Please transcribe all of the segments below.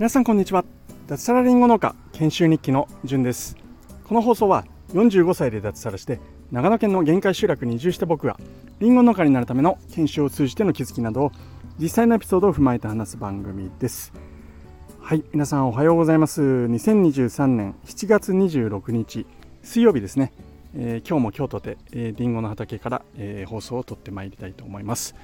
皆さんこんにちは。脱サラリンゴ農家研修日記のじゅんです。この放送は45歳で脱サラして長野県の限界集落に移住した僕がリンゴ農家になるための研修を通じての気づきなどを実際のエピソードを踏まえて話す番組です。はい皆さんおはようございます。2023年7月26日水曜日ですね、えー、今日も京都で、えー、リンゴの畑から、えー、放送を撮ってまいりたいと思います。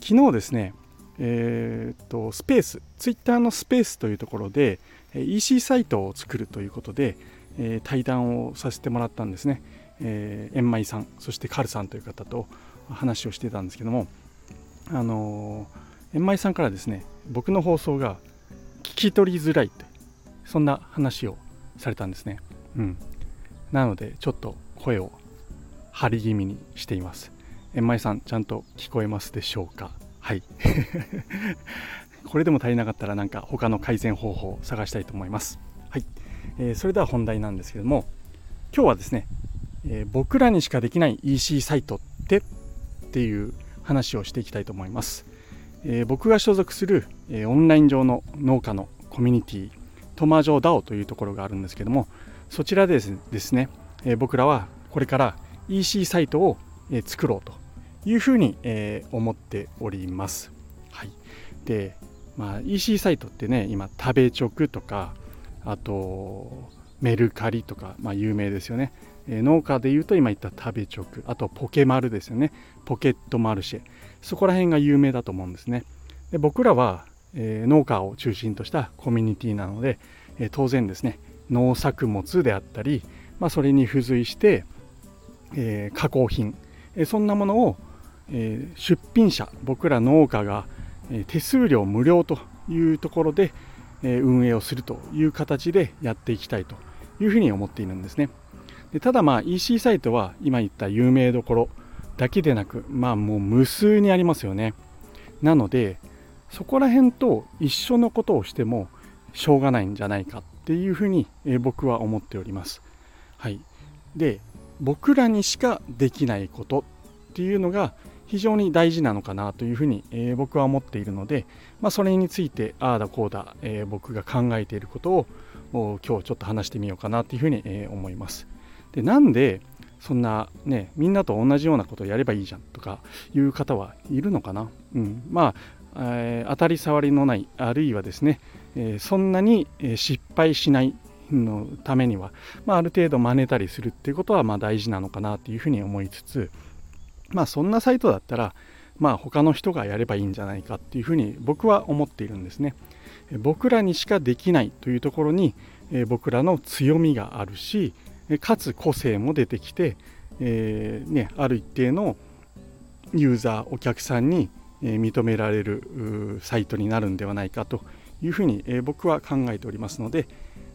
昨日ですねえーと、スペース、ツイッターのスペースというところで EC サイトを作るということで、えー、対談をさせてもらったんですね。えー、円舞さん、そしてカルさんという方と話をしてたんですけども、あのー、円舞さんからですね、僕の放送が聞き取りづらいって、そんな話をされたんですね。うん。なので、ちょっと声を張り気味にしています。円舞さん、ちゃんと聞こえますでしょうか？はい。これでも足りなかったらなんか他の改善方法を探したいと思います。はい、えー、それでは本題なんですけども今日はですね、えー、僕らにしかできない EC サイトってっていう話をしていきたいと思います、えー、僕が所属する、えオンライン上の農家のコミュニティトマジョ DAO というところがあるんですけどもそちらでですね、え僕らはこれから EC サイトを、え作ろうというふうに、え、思っております。はい、で、まあ、EC サイトってね今食べ直とかあとメルカリとか、まあ、有名ですよね、え、農家で言うと今言った食べ直あとポケマルですよね。ポケットマルシェ。そこら辺が有名だと思うんですね。で僕らは、えー、農家を中心としたコミュニティなので、えー、当然ですね。農作物であったり、まあ、それに付随して、え加工品、えそんなものをえ、出品者僕ら農家が、え、手数料無料というところで、え、運営をするという形でやっていきたいというふうに思っているんですね。でただまあ EC サイトは今言った有名どころだけでなくまあもう無数にありますよね。なのでそこら辺と一緒のことをしてもしょうがないんじゃないかっていうふうに、僕は思っております。はい。で僕らにしかできないことっていうのが非常に大事なのかなというふうに、えー、僕は思っているので、まあ、それについてああだこうだ、えー、僕が考えていることを今日ちょっと話してみようかなというふうに、えー、思います。でなんでそんなねみんなと同じようなことをやればいいじゃんとかいう方はいるのかな、うん、まあ、え当たり障りのないあるいはですね、えそんなに失敗しないのためには、まあ、ある程度真似たりするっていうことはま大事なのかなというふうに思いつつまあそんなサイトだったらまあ他の人がやればいいんじゃないかっていうふうに僕は思っているんですね。僕らにしかできないというところに僕らの強みがあるしかつ個性も出てきて、えー、ね、ある一定のユーザーお客さんに認められるサイトになるんではないかというふうに僕は考えておりますので、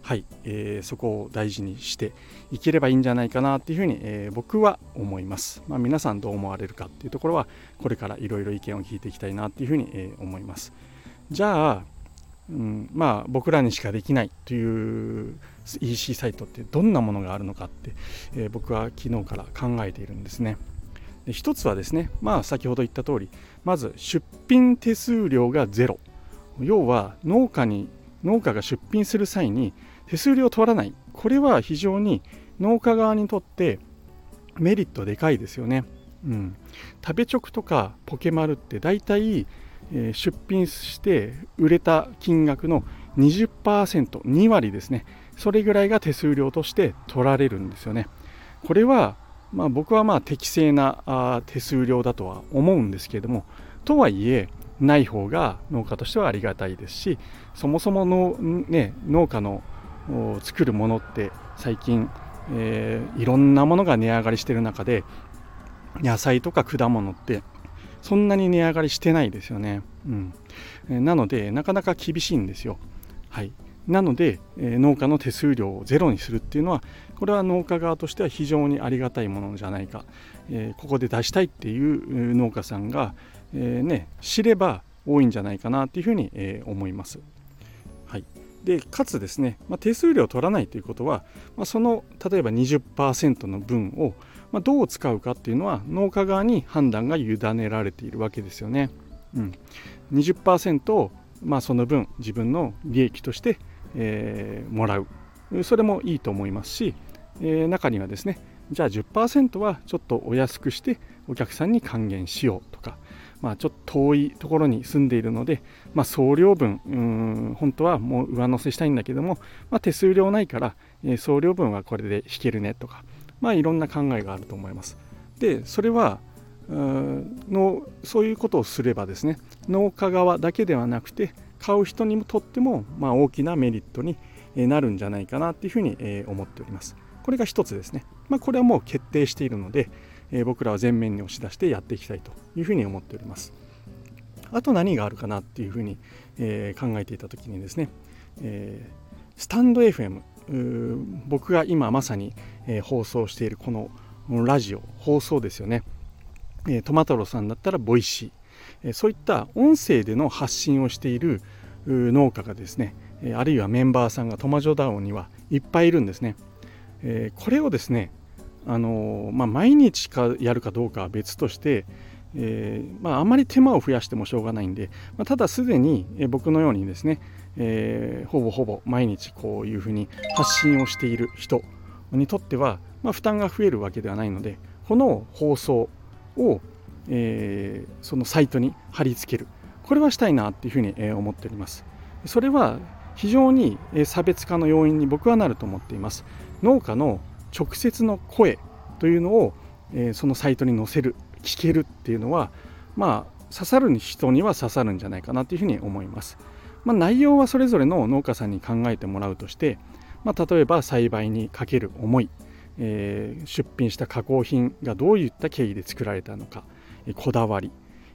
はい、えー、そこを大事にしていければいいんじゃないかなっていうふうに、えー、僕は思います。まあ、皆さんどう思われるかっていうところはこれからいろいろ意見を聞いていきたいなっていうふうに、えー、思います。じゃあ、うん、まあ僕らにしかできないという EC サイトってどんなものがあるのかって、え僕は昨日から考えているんですね。で一つはですね、まあ先ほど言った通り、まず出品手数料がゼロ。要は農家に農家が出品する際に手数料取らないこれは非常に農家側にとってメリットでかいですよね。うん、食べ直とかポケマルって大体、えー、出品して売れた金額の 20%2 割ですねそれぐらいが手数料として取られるんですよね。これは、まあ、僕はまあ適正なあ手数料だとは思うんですけれどもとはいえない方が農家としてはありがたいですしそもそもの、ね、農家の作るものって最近、えー、いろんなものが値上がりしてる中で野菜とか果物ってそんなに値上がりしてないですよね。うん、なのでなかなか厳しいんですよ。はい、なので、えー、農家の手数料をゼロにするっていうのはこれは農家側としては非常にありがたいものじゃないか、えー、ここで出したいっていう農家さんが、えー、ね、知れば多いんじゃないかなっていうふうに、え思います。はい、でかつですね、まあ、手数料を取らないということは、まあ、その例えば20%の分を、まあ、どう使うかっていうのは農家側に判断が委ねられているわけですよね。うん、20%を、まあ、その分自分の利益として、えー、もらうそれもいいと思いますし、えー、中にはですねじゃあ10%はちょっとお安くしてお客さんに還元しようとか、まあ、ちょっと遠いところに住んでいるので、まあ、送料分うん本当はもう上乗せしたいんだけども、まあ、手数料ないから、えー、送料分はこれで引けるねとか、まあ、いろんな考えがあると思います。でそれはのそういうことをすればですね農家側だけではなくて買う人にとっても、まあ、大きなメリットになるんじゃないかなっていうふうに思っております。これが一つですね。まあ、これはもう決定しているので、え、僕らは前面に押し出してやっていきたいというふうに思っております。あと何があるかなっていうふうに、え、考えていた時にですね、え、スタンド FM 僕が今まさに、え、放送しているこのラジオ放送ですよね、えー、トマトロさんだったら Voicy、え、そういった音声での発信をしている農家がですねあるいはメンバーさんがトマジョ DAO にはいっぱいいるんですね。え、これをですね、あのまあ、毎日かやるかどうかは別として、えー、まあ、あんまり手間を増やしてもしょうがないんで、まあ、ただすでに僕のようにですね、えー、ほぼほぼ毎日こういうふうに発信をしている人にとっては、まあ、負担が増えるわけではないのでこの放送を、えー、そのサイトに貼り付ける。これはしたいなっていうふうに思っております。それは非常に差別化の要因に僕はなると思っています。農家の直接の声というのを、えー、そのサイトに載せる聞けるっていうのはまあ刺さる人には刺さるんじゃないかなというふうに思います。まあ、内容はそれぞれの農家さんに考えてもらうとして、まあ、例えば栽培にかける思い、えー、出品した加工品がどういった経緯で作られたのか、えー、こだわり、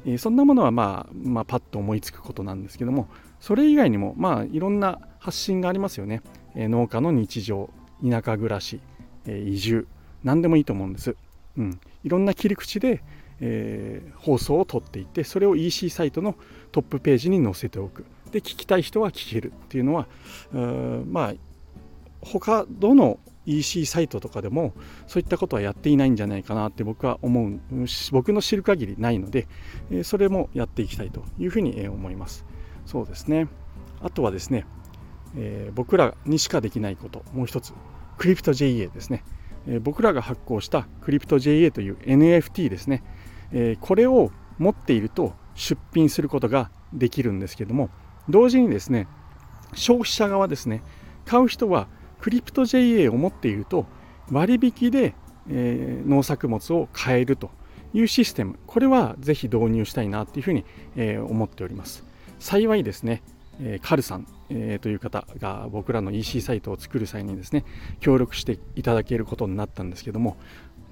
えー、そんなものは、まあ、まあパッと思いつくことなんですけどもそれ以外にもまあいろんな発信がありますよね、え農家の日常田舎暮らし、移住何でもいいと思うんです、うん、いろんな切り口で、えー、放送を撮っていってそれを EC サイトのトップページに載せておく。で聞きたい人は聞けるっていうのはうまあ他どの EC サイトとかでもそういったことはやっていないんじゃないかなって僕は思う僕の知る限りないのでそれもやっていきたいというふうに思います。そうですね。あとはですねえー、僕らにしかできないこともう一つ。クリプト JA ですね、えー、僕らが発行したクリプト JA という NFT ですね、えー、これを持っていると出品することができるんですけども同時にですね消費者側ですね買う人はクリプト JA を持っていると割引で、え農作物を買えるというシステムこれはぜひ導入したいなというふうに、え思っております。幸いですねえカルさん、えという方が僕らの EC サイトを作る際にですね協力していただけることになったんですけども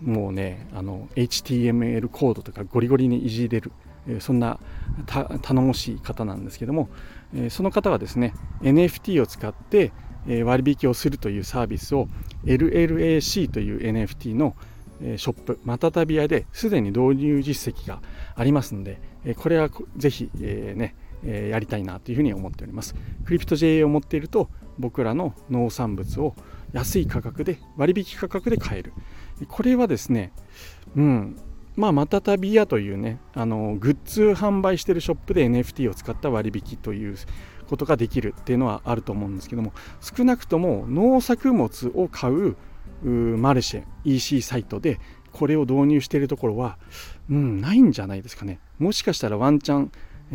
もうねあの HTML コードとかゴリゴリにいじれるそんな頼もしい方なんですけどもえその方はですね NFT を使ってえ割引をするというサービスを LLAC という NFT のショップまたたび屋ですでに導入実績がありますのでこれはぜひねえやりたいなというふうに思っております。クリプト JA を持っていると僕らの農産物を安い価格で割引価格で買える。これはですね、うん、まあ、またたび屋というね、あのグッズ販売してるショップで NFT を使った割引ということができるっていうのはあると思うんですけども、少なくとも農作物を買うマルシェ EC サイトでこれを導入しているところは、うん、ないんじゃないですかね。もしかしたらワンチャン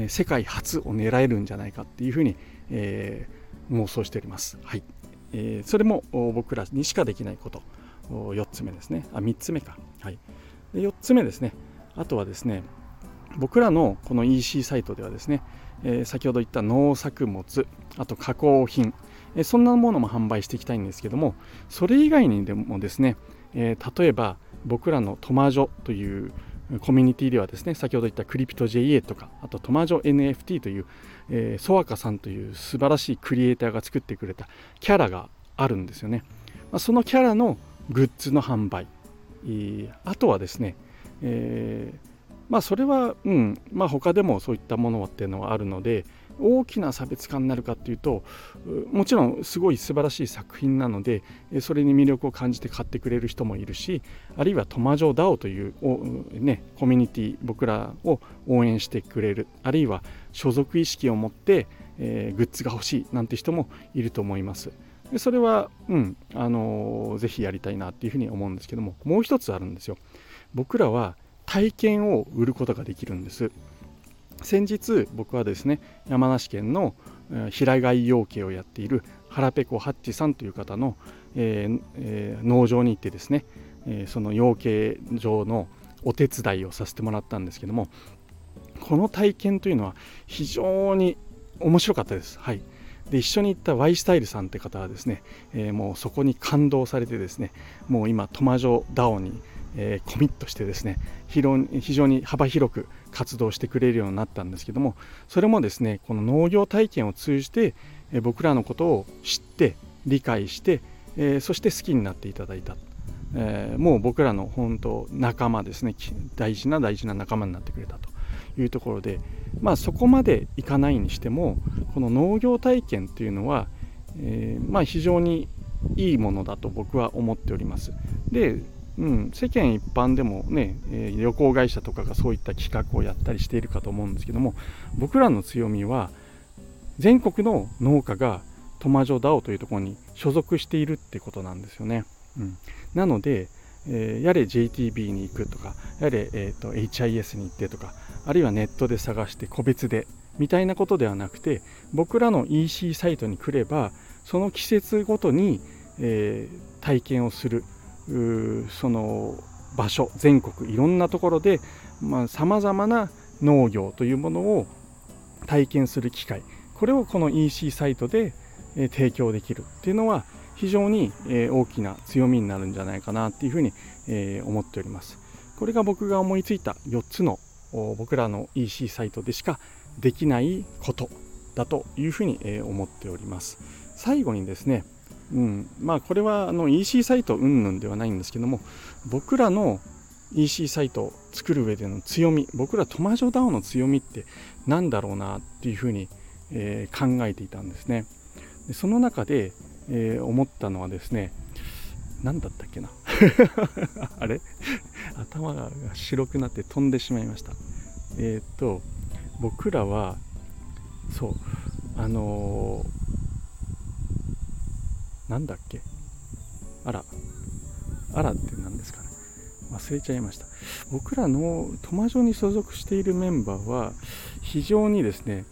世界初を狙えるんじゃないかっていうふうに、えー、妄想しております。はい。えー、それも僕らにしかできないこと。4つ目ですね。あ3つ目か、はい、で4つ目ですね。あとはですね僕らのこの EC サイトではですね、えー、先ほど言った農作物あと加工品、え、そんなものも販売していきたいんですけどもそれ以外にでもですね、えー、例えば僕らのトマジョというコミュニティではですね先ほど言ったクリプト JA とかあとトマジョ NFT という、えー、ソワカさんという素晴らしいクリエイターが作ってくれたキャラがあるんですよね、まあ、そのキャラのグッズの販売、えー、あとはですね、えー、まあそれは、うんまあ、他でもそういったものっていうのはあるので、大きな差別化になるかっていうともちろんすごい素晴らしい作品なのでそれに魅力を感じて買ってくれる人もいるしあるいはトマジョダオという、ね、コミュニティ僕らを応援してくれるあるいは所属意識を持って、えー、グッズが欲しいなんて人もいると思います。でそれは、うんあのー、ぜひやりたいなっていうふうに思うんですけどももう一つあるんですよ。僕らは体験を売ることができるんです。先日僕はですね山梨県の平飼い養鶏をやっている腹ペコハッチさんという方の、えーえー、農場に行ってですね、えー、その養鶏場のお手伝いをさせてもらったんですけどもこの体験というのは非常に面白かったです。はいで一緒に行った Y スタイルさんって方はですね、えー、もうそこに感動されてですねもう今トマジョダオにえー、コミットしてですね非常に幅広く活動してくれるようになったんですけどもそれもですねこの農業体験を通じて、僕らのことを知って理解して、そして好きになっていただいた、もう僕らの本当仲間ですね大事な大事な仲間になってくれたというところでまあそこまでいかないにしてもこの農業体験というのは、まあ非常にいいものだと僕は思っております。でうん、世間一般でもね、えー、旅行会社とかがそういった企画をやったりしているかと思うんですけども僕らの強みは全国の農家がトマジョダオというところに所属しているってことなんですよね。うん、なので、えー、やれ JTB に行くとかやれ、えーと、HIS に行ってとかあるいはネットで探して個別でみたいなことではなくて僕らの EC サイトに来ればその季節ごとに、えー、体験をするその場所全国いろんなところでさまざ、まな農業というものを体験する機会。これをこの EC サイトで、提供できるっていうのは非常に、大きな強みになるんじゃないかなっていうふうに、思っております。これが僕が思いついた4つの僕らの EC サイトでしかできないことだというふうに、思っております。最後にですねうん、まあこれはあの EC サイト云々ではないんですけども僕らの EC サイトを作る上での強み僕らトマジョダオの強みって何だろうなっていうふうに、えー、考えていたんですね。でその中で、えー、思ったのはですね何だったっけな。あれ？頭が白くなって飛んでしまいました。えっ、と僕らはそうあのーなんだっけ？あら、あらって何ですかね。忘れちゃいました。僕らのトマジョに所属しているメンバーは、非常にですね、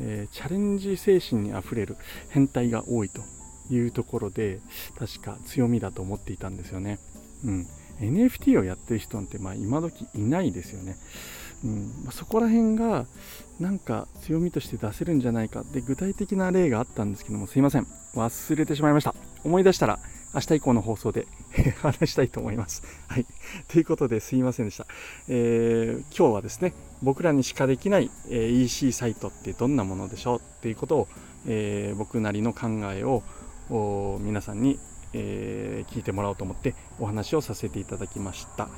えー、チャレンジ精神にあふれる変態が多いというところで、確か強みだと思っていたんですよね。うん。NFT をやってる人なんて、まあ、今時いないですよね。うんま、そこら辺がなんか強みとして出せるんじゃないかで具体的な例があったんですけどもすいません忘れてしまいました思い出したら明日以降の放送で 話したいと思います。はい。ということですいませんでした。えー、今日はですね、僕らにしかできない、え、EC サイトってどんなものでしょうっていうことを、えー、僕なりの考えを皆さんに、え聞いてもらおうと思ってお話をさせていただきました。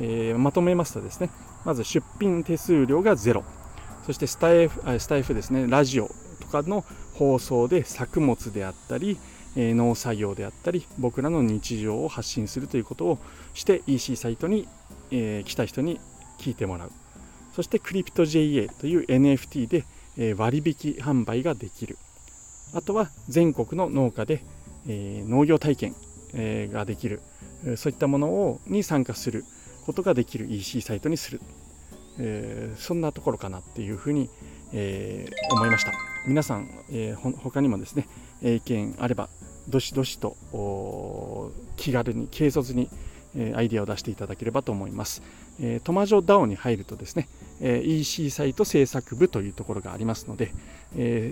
えまとめますとですね、まず出品手数料がゼロ。そしてスタイフスタイフですね、ラジオとかの放送で作物であったり、え農作業であったり、僕らの日常を発信するということをして EC サイトに、えー、来た人に聞いてもらう。そしてクリプト JA という NFT で、え割引販売ができる。あとは全国の農家で、え農業体験、えができる。そういったものをに参加することができる EC サイトにする。えー、そんなところかなっていうふうに、えー、思いました皆さん、えー、他にもですね意見あればどしどしと気軽に軽率に、アイデアを出していただければと思います、トマジョ DAO に入るとですね、EC サイト制作部というところがありますので、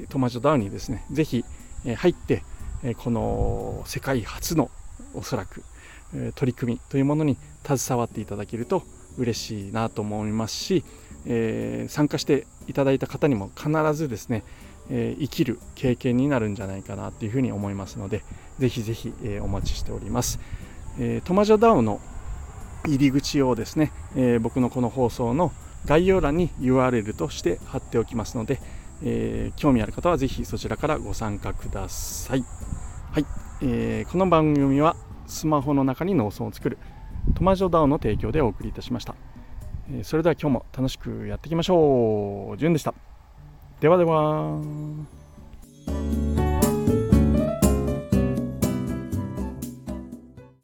トマジョ DAO にですねぜひ、入って、この世界初のおそらく、取り組みというものに携わっていただけると嬉しいなと思いますし、えー、参加していただいた方にも必ずですね、えー、生きる経験になるんじゃないかなというふうに思いますのでぜひぜひ、えー、お待ちしております、えトマジョダウの入り口をですね、え僕のこの放送の概要欄に URL として貼っておきますのでえ、興味ある方はぜひそちらからご参加ください。はい、えー、この番組はスマホの中に農村を作るトマジョダオの提供でお送りいたしました。それでは今日も楽しくやっていきましょう。じゅんでした。ではでは。